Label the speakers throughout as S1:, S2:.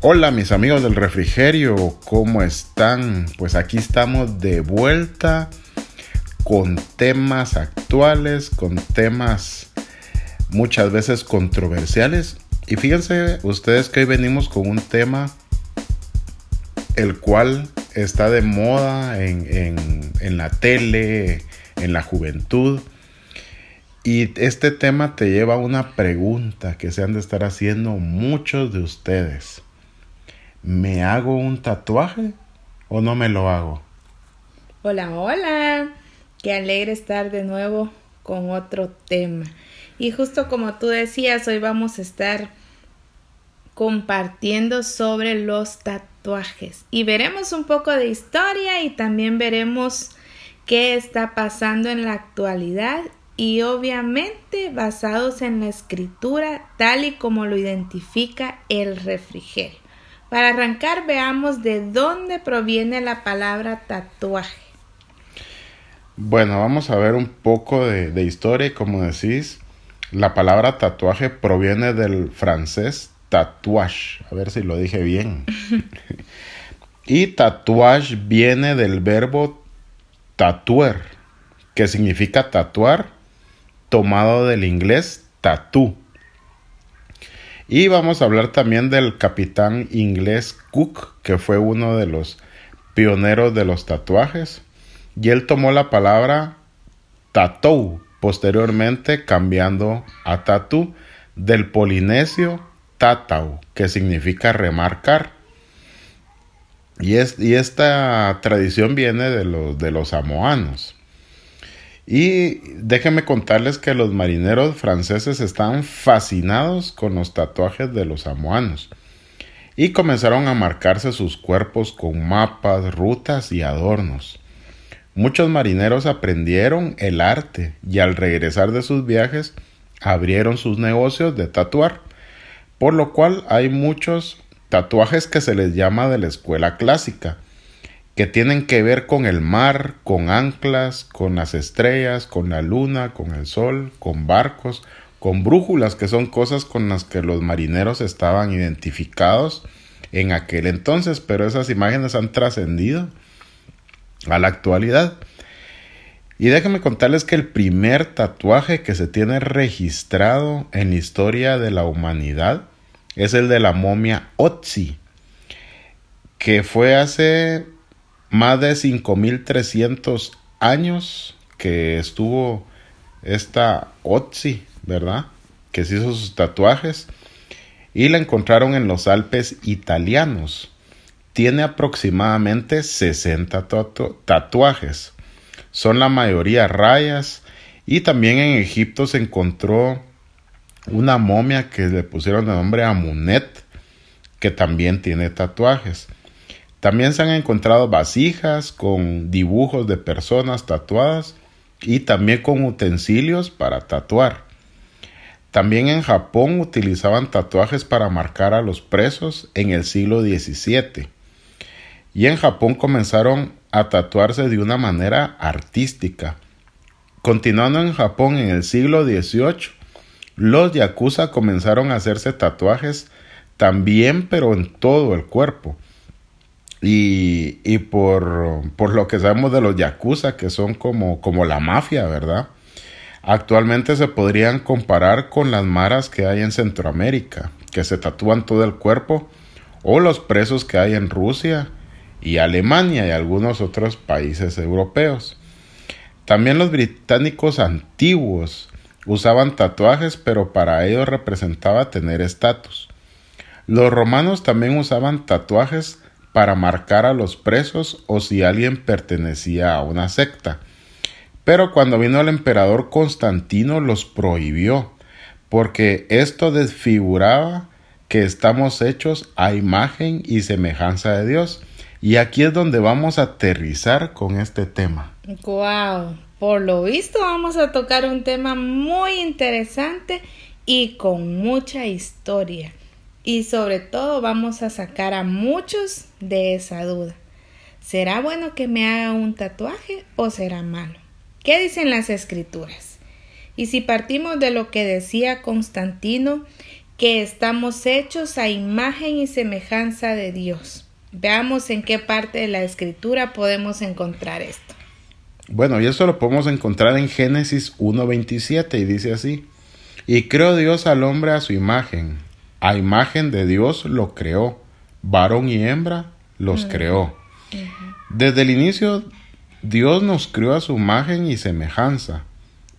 S1: Hola mis amigos del refrigerio, ¿cómo están? Pues aquí estamos de vuelta con temas actuales, con temas muchas veces controversiales. Y fíjense ustedes que hoy venimos con un tema el cual está de moda en, en la tele, en la juventud. Y este tema te lleva a una pregunta que se han de estar haciendo muchos de ustedes. ¿Me hago un tatuaje o no me lo hago?
S2: Hola, hola. Qué alegre estar de nuevo con otro tema. Y justo como tú decías, hoy vamos a estar compartiendo sobre los tatuajes. Y veremos un poco de historia y también veremos qué está pasando en la actualidad y obviamente basados en la escritura tal y como lo identifica el refrigerio. Para arrancar, veamos de dónde proviene la palabra tatuaje.
S1: Bueno, vamos a ver un poco de, historia y como decís, la palabra tatuaje proviene del francés tatouage. A ver si lo dije bien. y tatuage viene del verbo tatuer, que significa tatuar, tomado del inglés tattoo. Y vamos a hablar también del capitán inglés Cook, que fue uno de los pioneros de los tatuajes. Y él tomó la palabra tattoo, posteriormente cambiando a tatu del polinesio tatau, que significa remarcar. Y, es, y esta tradición viene de los, de los samoanos. Y déjenme contarles que los marineros franceses estaban fascinados con los tatuajes de los samoanos y comenzaron a marcarse sus cuerpos con mapas, rutas y adornos. Muchos marineros aprendieron el arte y al regresar de sus viajes abrieron sus negocios de tatuar, por lo cual hay muchos tatuajes que se les llama de la escuela clásica, que tienen que ver con el mar, con anclas, con las estrellas, con la luna, con el sol, con barcos, con brújulas, que son cosas con las que los marineros estaban identificados en aquel entonces, pero esas imágenes han trascendido a la actualidad. Y déjenme contarles que el primer tatuaje que se tiene registrado en la historia de la humanidad es el de la momia Otzi, que fue hace más de 5300 años que estuvo esta Otzi, ¿verdad? Que se hizo sus tatuajes y la encontraron en los Alpes italianos. Tiene aproximadamente 60 tatuajes. Son la mayoría rayas y también en Egipto se encontró una momia que le pusieron de nombre Amunet que también tiene tatuajes. También se han encontrado vasijas con dibujos de personas tatuadas y también con utensilios para tatuar. También en Japón utilizaban tatuajes para marcar a los presos en el siglo XVII. Y en Japón comenzaron a tatuarse de una manera artística. Continuando en Japón en el siglo XVIII, los yakuza comenzaron a hacerse tatuajes también pero en todo el cuerpo y, por, por, lo que sabemos de los yakuza, que son como, como la mafia, ¿verdad? Actualmente se podrían comparar con las maras que hay en Centroamérica, que se tatúan todo el cuerpo, o los presos que hay en Rusia y Alemania y algunos otros países europeos. También los británicos antiguos usaban tatuajes, pero para ellos representaba tener estatus. Los romanos también usaban tatuajes para marcar a los presos o si alguien pertenecía a una secta. Pero cuando vino el emperador Constantino los prohibió, porque esto desfiguraba que estamos hechos a imagen y semejanza de Dios. Y aquí es donde vamos a aterrizar con este tema.
S2: Wow, por lo visto vamos a tocar un tema muy interesante y con mucha historia y sobre todo vamos a sacar a muchos de esa duda. ¿Será bueno que me haga un tatuaje o será malo? ¿Qué dicen las escrituras? Y si partimos de lo que decía Constantino, que estamos hechos a imagen y semejanza de Dios. Veamos en qué parte de la escritura podemos encontrar esto.
S1: Bueno, y eso lo podemos encontrar en Génesis 1.27 y dice así, y creó Dios al hombre a su imagen, a imagen de Dios lo creó, varón y hembra los creó. Desde el inicio Dios nos creó a su imagen y semejanza.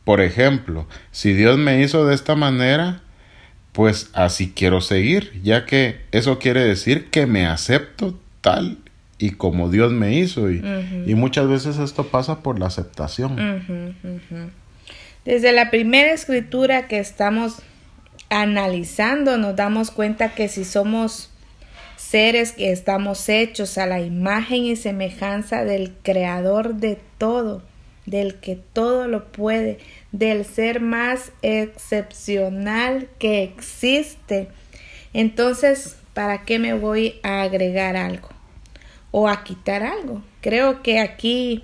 S1: Por ejemplo, si Dios me hizo de esta manera, pues así quiero seguir, ya que eso quiere decir que me acepto tal y como Dios me hizo. Y, y muchas veces esto pasa por la aceptación.
S2: Desde la primera escritura que estamos analizando, nos damos cuenta que si somos seres que estamos hechos a la imagen y semejanza del creador de todo, del que todo lo puede, del ser más excepcional que existe. Entonces, ¿para qué me voy a agregar algo o a quitar algo? Creo que aquí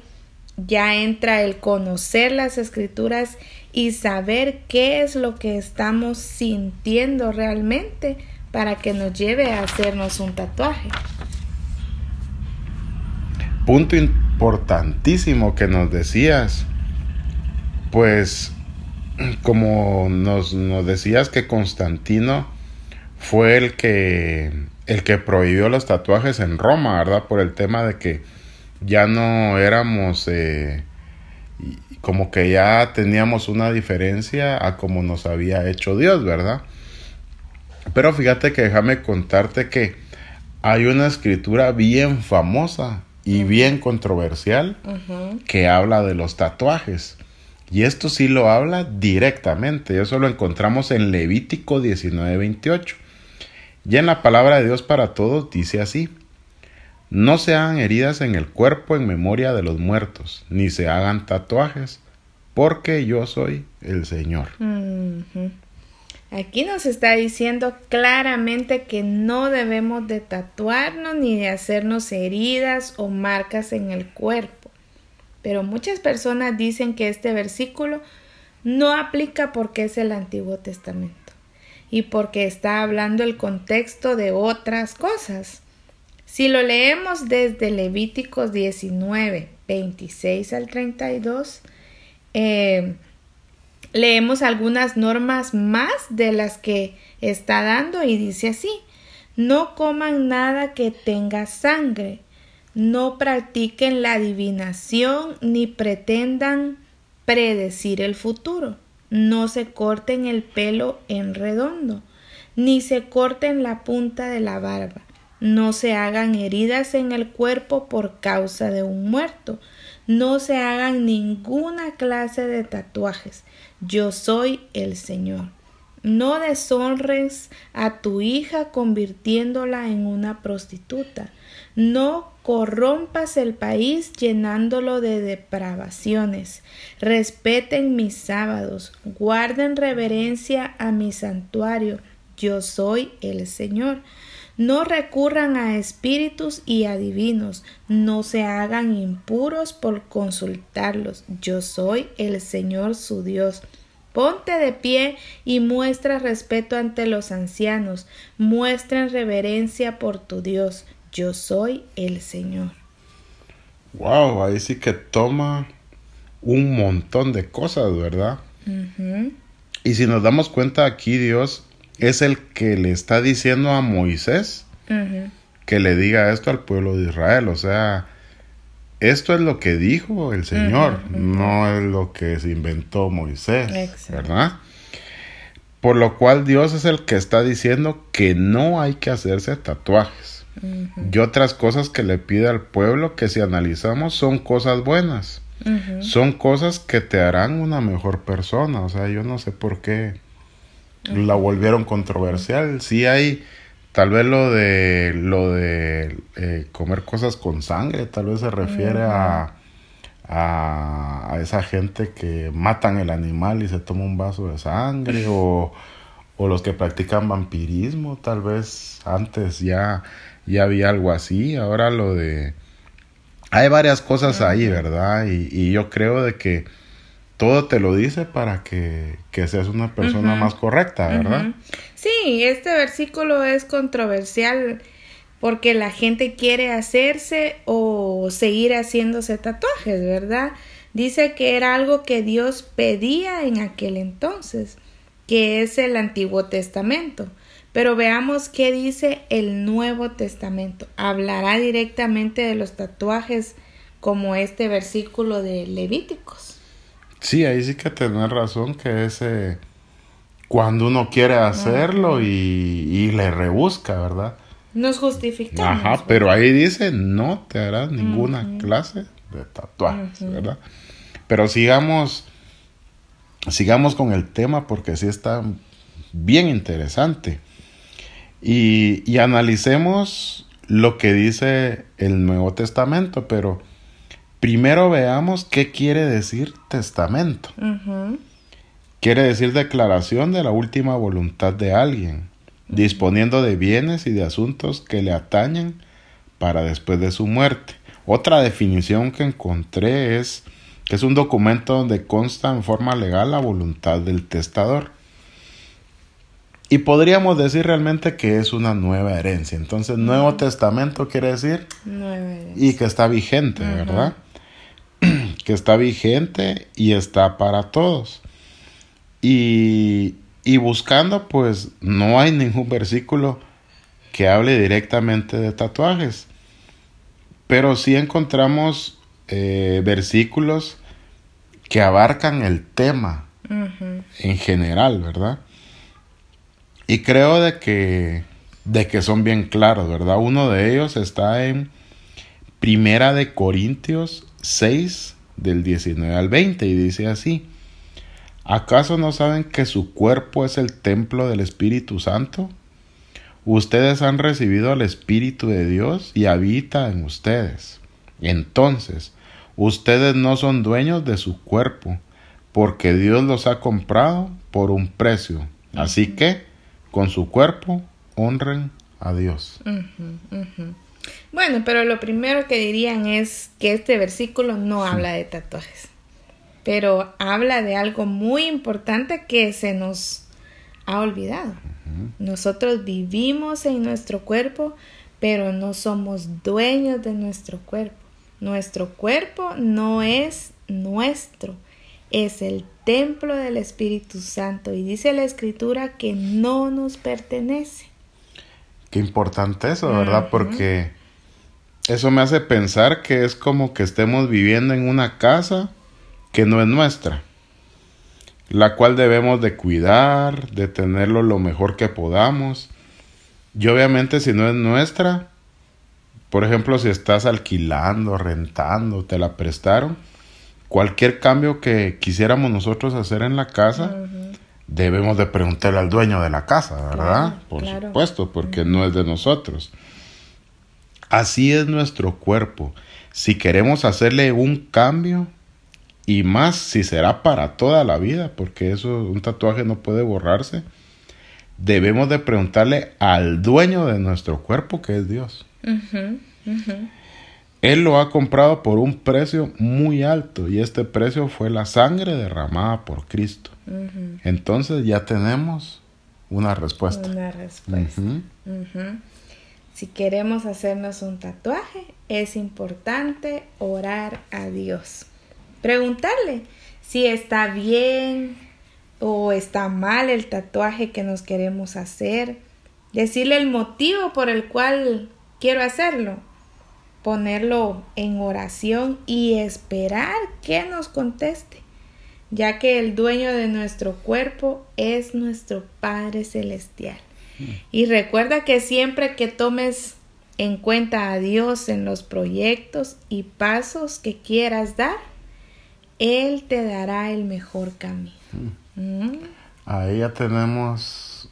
S2: ya entra el conocer las escrituras y saber qué es lo que estamos sintiendo realmente para que nos lleve a hacernos un tatuaje.
S1: Punto importantísimo que nos decías. Pues como nos, decías que Constantino fue el que el que prohibió los tatuajes en Roma, ¿verdad? Por el tema de que ya no éramos eh, como que ya teníamos una diferencia a como nos había hecho Dios, ¿verdad? Pero fíjate que déjame contarte que hay una escritura bien famosa y bien controversial que habla de los tatuajes. Y esto sí lo habla directamente. Eso lo encontramos en Levítico 19:28. Y en la palabra de Dios para todos dice así. No se hagan heridas en el cuerpo en memoria de los muertos, ni se hagan tatuajes, porque yo soy el Señor.
S2: Aquí nos está diciendo claramente que no debemos de tatuarnos ni de hacernos heridas o marcas en el cuerpo. Pero muchas personas dicen que este versículo no aplica porque es el Antiguo Testamento y porque está hablando el contexto de otras cosas. Si lo leemos desde Levíticos 19, 26 al 32, eh, leemos algunas normas más de las que está dando y dice así, no coman nada que tenga sangre, no practiquen la adivinación ni pretendan predecir el futuro, no se corten el pelo en redondo, ni se corten la punta de la barba, no se hagan heridas en el cuerpo por causa de un muerto, no se hagan ninguna clase de tatuajes, yo soy el Señor. No deshonres a tu hija convirtiéndola en una prostituta. No corrompas el país llenándolo de depravaciones. Respeten mis sábados. Guarden reverencia a mi santuario. Yo soy el Señor. No recurran a espíritus y adivinos, no se hagan impuros por consultarlos. Yo soy el Señor su Dios. Ponte de pie y muestra respeto ante los ancianos, muestren reverencia por tu Dios. Yo soy el Señor.
S1: Wow, ahí sí que toma un montón de cosas, ¿verdad? Y si nos damos cuenta aquí, Dios es el que le está diciendo a Moisés que le diga esto al pueblo de Israel. O sea, esto es lo que dijo el Señor, no es lo que se inventó Moisés, ¿verdad? Por lo cual Dios es el que está diciendo que no hay que hacerse tatuajes. Y otras cosas que le pide al pueblo que si analizamos son cosas buenas. Son cosas que te harán una mejor persona. O sea, yo no sé por qué la volvieron controversial. Sí hay tal vez lo de lo de eh, comer cosas con sangre, tal vez se refiere a, a, esa gente que matan el animal y se toma un vaso de sangre o, o los que practican vampirismo, tal vez antes ya, ya había algo así, ahora lo de... Hay varias cosas ahí, ¿verdad? Y, y yo creo de que todo te lo dice para que, seas una persona más correcta, ¿verdad?
S2: Sí, este versículo es controversial porque la gente quiere hacerse o seguir haciéndose tatuajes, ¿verdad? Dice que era algo que Dios pedía en aquel entonces, que es el Antiguo Testamento. Pero veamos qué dice el Nuevo Testamento. Hablará directamente de los tatuajes como este versículo de Levíticos.
S1: Sí, ahí sí que tenés razón que ese cuando uno quiere hacerlo y, le rebusca, ¿verdad?
S2: Nos justificamos.
S1: Ajá, pero ahí dice no te harás ninguna clase de tatuajes, ¿verdad? Pero sigamos, sigamos con el tema porque sí está bien interesante. Y, y analicemos lo que dice el Nuevo Testamento, pero Primero veamos qué quiere decir testamento. Quiere decir declaración de la última voluntad de alguien, disponiendo de bienes y de asuntos que le atañen para después de su muerte. Otra definición que encontré es que es un documento donde consta en forma legal la voluntad del testador. Y podríamos decir realmente que es una nueva herencia. Entonces, Nuevo Testamento quiere decir y que está vigente, ¿verdad? Que está vigente y está para todos. Y, y buscando, pues no hay ningún versículo que hable directamente de tatuajes. Pero sí encontramos eh, versículos que abarcan el tema en general, ¿verdad? Y creo de que, de que son bien claros, ¿verdad? Uno de ellos está en Primera de Corintios 6, del 19 al 20 y dice así, ¿acaso no saben que su cuerpo es el templo del Espíritu Santo? Ustedes han recibido al Espíritu de Dios y habita en ustedes. Entonces, ustedes no son dueños de su cuerpo, porque Dios los ha comprado por un precio. Así que, con su cuerpo, honren a Dios.
S2: Bueno, pero lo primero que dirían es que este versículo no habla de tatuajes, pero habla de algo muy importante que se nos ha olvidado. Nosotros vivimos en nuestro cuerpo, pero no somos dueños de nuestro cuerpo. Nuestro cuerpo no es nuestro, es el templo del Espíritu Santo y dice la escritura que no nos pertenece.
S1: Qué importante eso, ¿verdad? Porque eso me hace pensar que es como que estemos viviendo en una casa que no es nuestra, la cual debemos de cuidar, de tenerlo lo mejor que podamos. Y obviamente si no es nuestra, por ejemplo, si estás alquilando, rentando, te la prestaron, cualquier cambio que quisiéramos nosotros hacer en la casa, debemos de preguntarle al dueño de la casa, ¿verdad? por supuesto, porque no es de nosotros. Así es nuestro cuerpo. Si queremos hacerle un cambio, y más si será para toda la vida, porque eso, un tatuaje no puede borrarse, debemos de preguntarle al dueño de nuestro cuerpo, que es Dios. Él lo ha comprado por un precio muy alto y este precio fue la sangre derramada por Cristo. Entonces ya tenemos una respuesta.
S2: Una respuesta. Si queremos hacernos un tatuaje, es importante orar a Dios. Preguntarle si está bien o está mal el tatuaje que nos queremos hacer. Decirle el motivo por el cual quiero hacerlo. Ponerlo en oración y esperar que nos conteste, ya que el dueño de nuestro cuerpo es nuestro Padre Celestial. Y recuerda que siempre que tomes en cuenta a Dios en los proyectos y pasos que quieras dar, Él te dará el mejor camino.
S1: Mm. Ahí ya tenemos,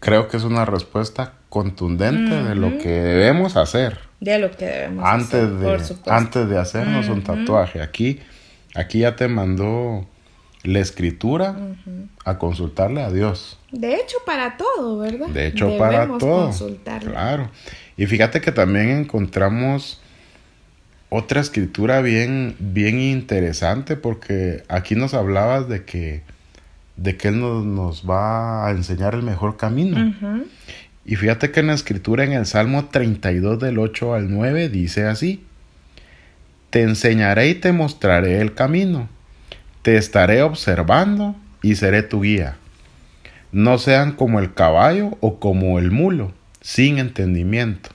S1: creo que es una respuesta contundente de lo que debemos hacer.
S2: De lo que debemos
S1: antes hacer. De, antes de hacernos un tatuaje. Aquí, aquí ya te mandó la escritura a consultarle a Dios.
S2: De hecho, para todo, ¿verdad?
S1: De hecho, para todo. Claro. Y fíjate que también encontramos otra escritura bien, bien interesante porque aquí nos hablabas de que, de que Él nos, nos va a enseñar el mejor camino. Y fíjate que en la escritura en el Salmo 32 del 8 al 9 dice así, Te enseñaré y te mostraré el camino, te estaré observando y seré tu guía. No sean como el caballo o como el mulo, sin entendimiento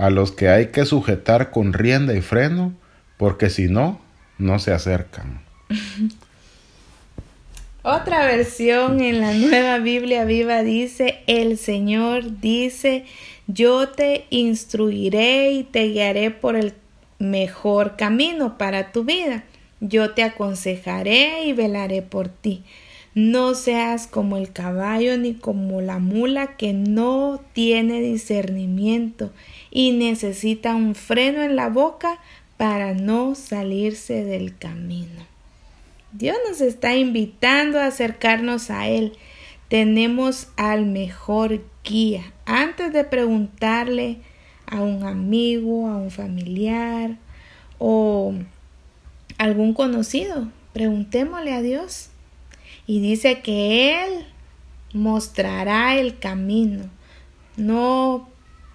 S1: a los que hay que sujetar con rienda y freno, porque si no, no se acercan.
S2: Otra versión en la nueva Biblia viva dice, el Señor dice, yo te instruiré y te guiaré por el mejor camino para tu vida. Yo te aconsejaré y velaré por ti. No seas como el caballo ni como la mula que no tiene discernimiento y necesita un freno en la boca para no salirse del camino. Dios nos está invitando a acercarnos a Él. Tenemos al mejor guía. Antes de preguntarle a un amigo, a un familiar o algún conocido, preguntémosle a Dios. Y dice que Él mostrará el camino. No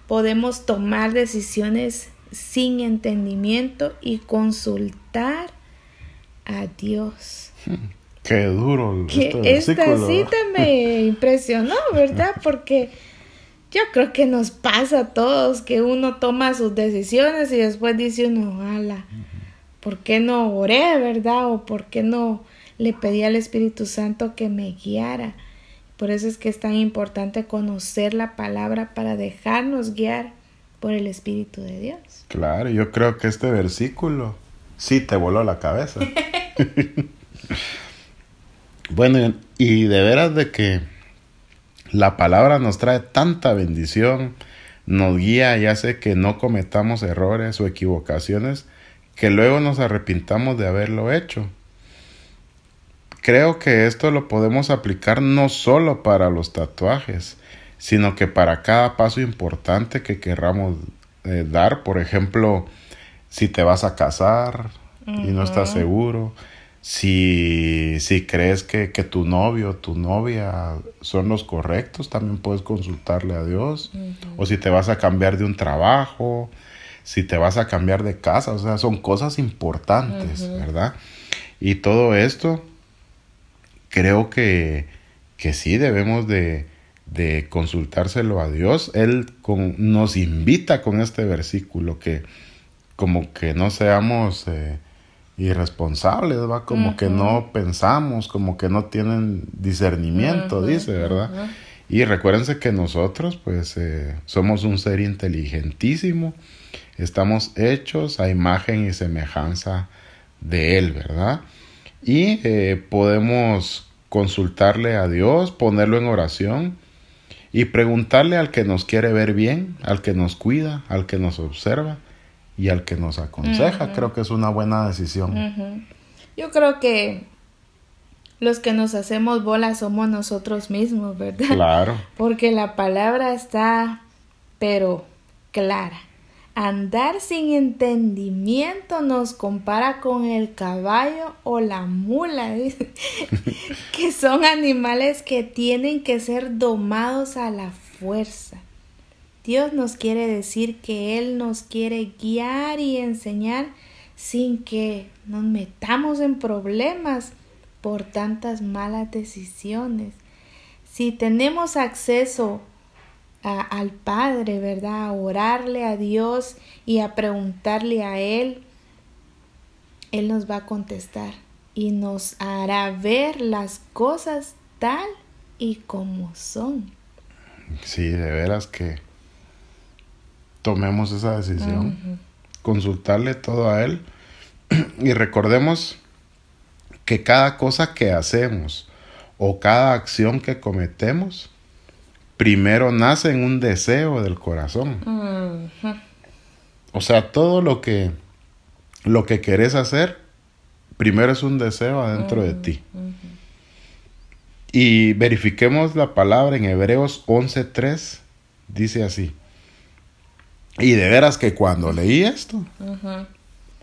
S2: podemos tomar decisiones sin entendimiento y consultar a Dios.
S1: Qué duro.
S2: Que esta cita me impresionó, ¿verdad? Porque yo creo que nos pasa a todos que uno toma sus decisiones y después dice uno, ala, ¿por qué no oré, verdad? O ¿por qué no le pedí al Espíritu Santo que me guiara? Por eso es que es tan importante conocer la palabra para dejarnos guiar por el Espíritu de Dios.
S1: Claro, yo creo que este versículo sí te voló la cabeza. bueno, y de veras de que la palabra nos trae tanta bendición, nos guía y hace que no cometamos errores o equivocaciones que luego nos arrepintamos de haberlo hecho creo que esto lo podemos aplicar no solo para los tatuajes, sino que para cada paso importante que querramos eh, dar. Por ejemplo, si te vas a casar y no estás seguro, si, si crees que, que, tu novio o tu novia son los correctos, también puedes consultarle a Dios. O si te vas a cambiar de un trabajo, si te vas a cambiar de casa, o sea, son cosas importantes, ¿verdad? Y todo esto creo que, que sí debemos de, de, consultárselo a Dios. Él con, nos invita con este versículo que como que no seamos eh, irresponsables, ¿va? Como que no pensamos, como que no tienen discernimiento, dice, ¿verdad? Y recuérdense que nosotros pues eh, somos un ser inteligentísimo, estamos hechos a imagen y semejanza de Él, ¿verdad? Y eh, podemos consultarle a Dios, ponerlo en oración y preguntarle al que nos quiere ver bien, al que nos cuida, al que nos observa y al que nos aconseja. Creo que es una buena decisión.
S2: Yo creo que los que nos hacemos bolas somos nosotros mismos, ¿verdad?
S1: Claro.
S2: Porque la palabra está, pero clara. Andar sin entendimiento nos compara con el caballo o la mula, que son animales que tienen que ser domados a la fuerza. Dios nos quiere decir que Él nos quiere guiar y enseñar sin que nos metamos en problemas por tantas malas decisiones. Si tenemos acceso al Padre, ¿verdad? A orarle a Dios y a preguntarle a Él, Él nos va a contestar y nos hará ver las cosas tal y como son.
S1: Sí, de veras que tomemos esa decisión, consultarle todo a Él y recordemos que cada cosa que hacemos o cada acción que cometemos primero nace en un deseo del corazón. O sea, todo lo que, lo que querés hacer, primero es un deseo adentro de ti. Y verifiquemos la palabra en Hebreos 11.3, dice así. Y de veras que cuando leí esto,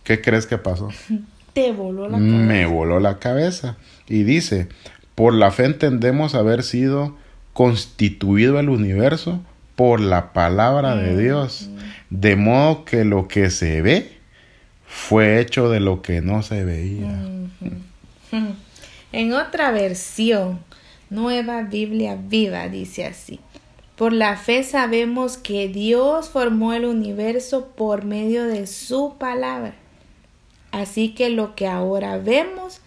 S1: ¿qué crees que pasó?
S2: Te voló la cabeza.
S1: Me voló la cabeza. Y dice, por la fe entendemos haber sido constituido el universo por la palabra de Dios, de modo que lo que se ve fue hecho de lo que no se veía.
S2: En otra versión, Nueva Biblia Viva dice así. Por la fe sabemos que Dios formó el universo por medio de su palabra. Así que lo que ahora vemos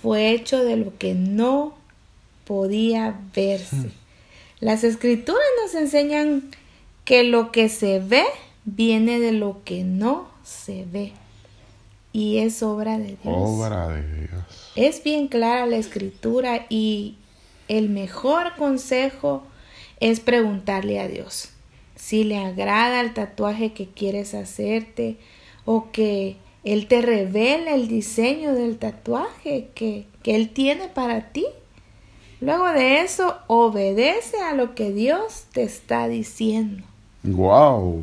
S2: fue hecho de lo que no podía verse. Hmm. Las escrituras nos enseñan que lo que se ve viene de lo que no se ve. Y es obra de Dios.
S1: Obra de Dios.
S2: Es bien clara la escritura y el mejor consejo es preguntarle a Dios si le agrada el tatuaje que quieres hacerte o que Él te revele el diseño del tatuaje que, que Él tiene para ti. Luego de eso, obedece a lo que Dios te está diciendo.
S1: Wow.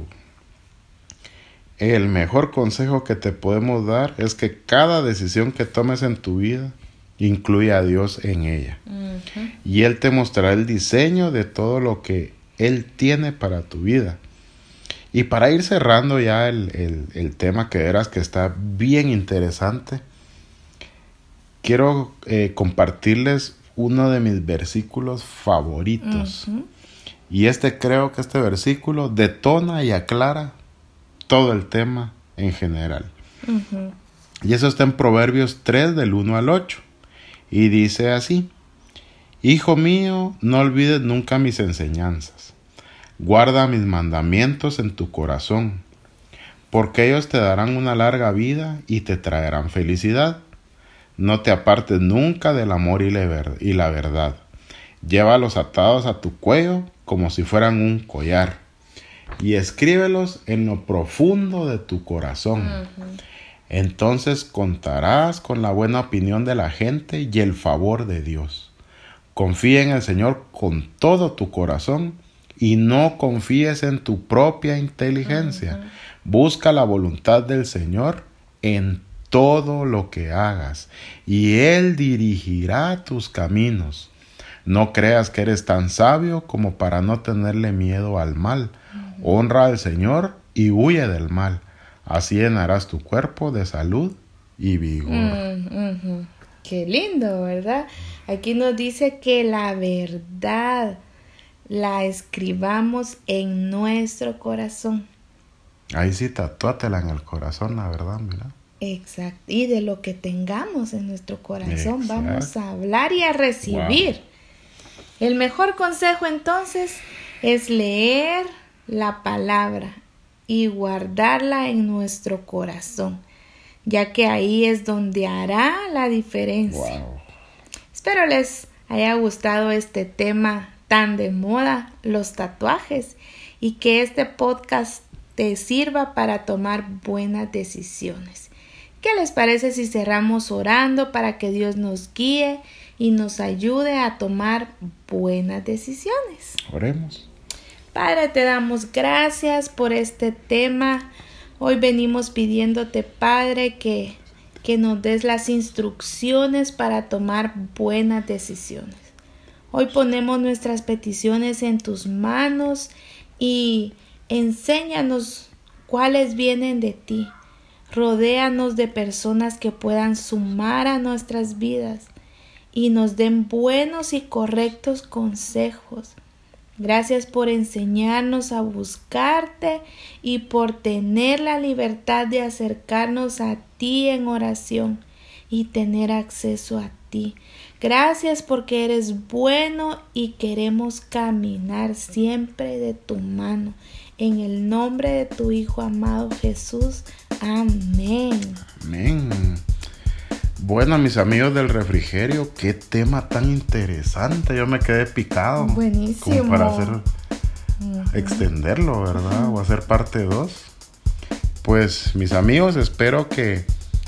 S1: El mejor consejo que te podemos dar es que cada decisión que tomes en tu vida incluye a Dios en ella. Y Él te mostrará el diseño de todo lo que Él tiene para tu vida. Y para ir cerrando ya el, tema que verás que está bien interesante, quiero eh, compartirles uno de mis versículos favoritos. Y este creo que este versículo detona y aclara todo el tema en general. Y eso está en Proverbios 3 del 1 al 8. Y dice así, Hijo mío, no olvides nunca mis enseñanzas. Guarda mis mandamientos en tu corazón, porque ellos te darán una larga vida y te traerán felicidad. No te apartes nunca del amor y la verdad. Llévalos atados a tu cuello como si fueran un collar y escríbelos en lo profundo de tu corazón. Entonces contarás con la buena opinión de la gente y el favor de Dios. Confía en el Señor con todo tu corazón y no confíes en tu propia inteligencia. Busca la voluntad del Señor en todo lo que hagas y Él dirigirá tus caminos. No creas que eres tan sabio como para no tenerle miedo al mal. Honra al Señor y huye del mal. Así llenarás tu cuerpo de salud y vigor.
S2: Mm, Qué lindo, ¿verdad? Aquí nos dice que la verdad la escribamos en nuestro corazón.
S1: Ahí sí, tatúatela en el corazón, la verdad, mira.
S2: Exacto. Y de lo que tengamos en nuestro corazón vamos a hablar y a recibir. El mejor consejo entonces es leer la palabra y guardarla en nuestro corazón, ya que ahí es donde hará la diferencia. Espero les haya gustado este tema tan de moda, los tatuajes, y que este podcast te sirva para tomar buenas decisiones. ¿Qué les parece si cerramos orando para que Dios nos guíe y nos ayude a tomar buenas decisiones?
S1: Oremos.
S2: Padre, te damos gracias por este tema. Hoy venimos pidiéndote, Padre, que, que nos des las instrucciones para tomar buenas decisiones. Hoy ponemos nuestras peticiones en tus manos y enséñanos cuáles vienen de ti. Rodéanos de personas que puedan sumar a nuestras vidas y nos den buenos y correctos consejos Gracias por enseñarnos a buscarte y por tener la libertad de acercarnos a ti en oración y tener acceso a ti. Gracias porque eres bueno y queremos caminar siempre de tu mano. En el nombre de tu Hijo amado Jesús. Amén.
S1: Amén. Bueno, mis amigos del refrigerio, qué tema tan interesante. Yo me quedé picado.
S2: Buenísimo.
S1: Como para hacer, extenderlo, ¿verdad? O hacer parte 2. Pues, mis amigos, espero que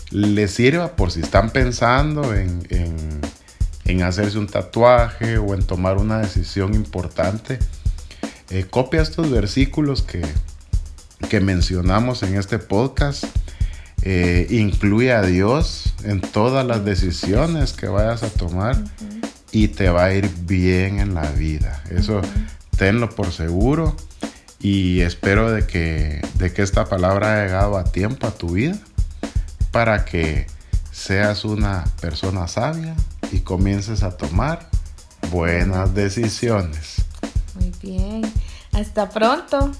S1: les sirva por si están pensando en, en, hacerse un tatuaje o en tomar una decisión importante. Eh, copia estos versículos que, que mencionamos en este podcast Eh, incluye a Dios en todas las decisiones que vayas a tomar y te va a ir bien en la vida. Eso tenlo por seguro y espero de que, de que esta palabra haya llegado a tiempo a tu vida para que seas una persona sabia y comiences a tomar buenas decisiones.
S2: Muy bien. Hasta pronto.